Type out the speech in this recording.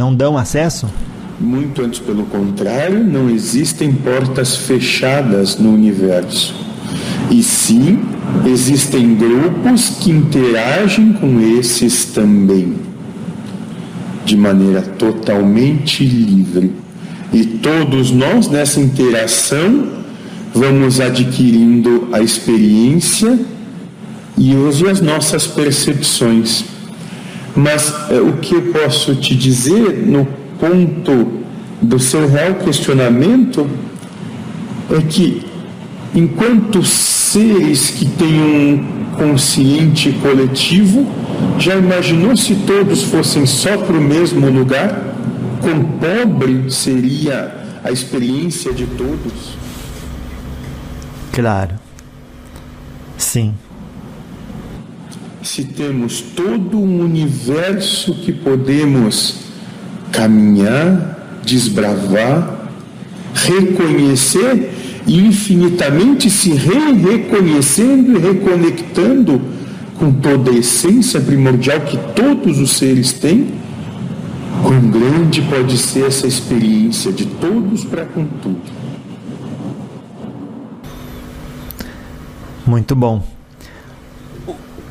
Não dão acesso? Muito antes pelo contrário, não existem portas fechadas no universo. E sim, existem grupos que interagem com esses também, de maneira totalmente livre. E todos nós, nessa interação, vamos adquirindo a experiência e as nossas percepções. Mas é, o que eu posso te dizer no ponto do seu real questionamento é que, enquanto seres que têm um consciente coletivo, já imaginou se todos fossem só para o mesmo lugar? Quão pobre seria a experiência de todos? Claro. Sim. Se temos todo um universo que podemos caminhar, desbravar, reconhecer e infinitamente se re-reconhecendo e reconectando com toda a essência primordial que todos os seres têm, quão grande pode ser essa experiência de todos para com tudo. Muito bom.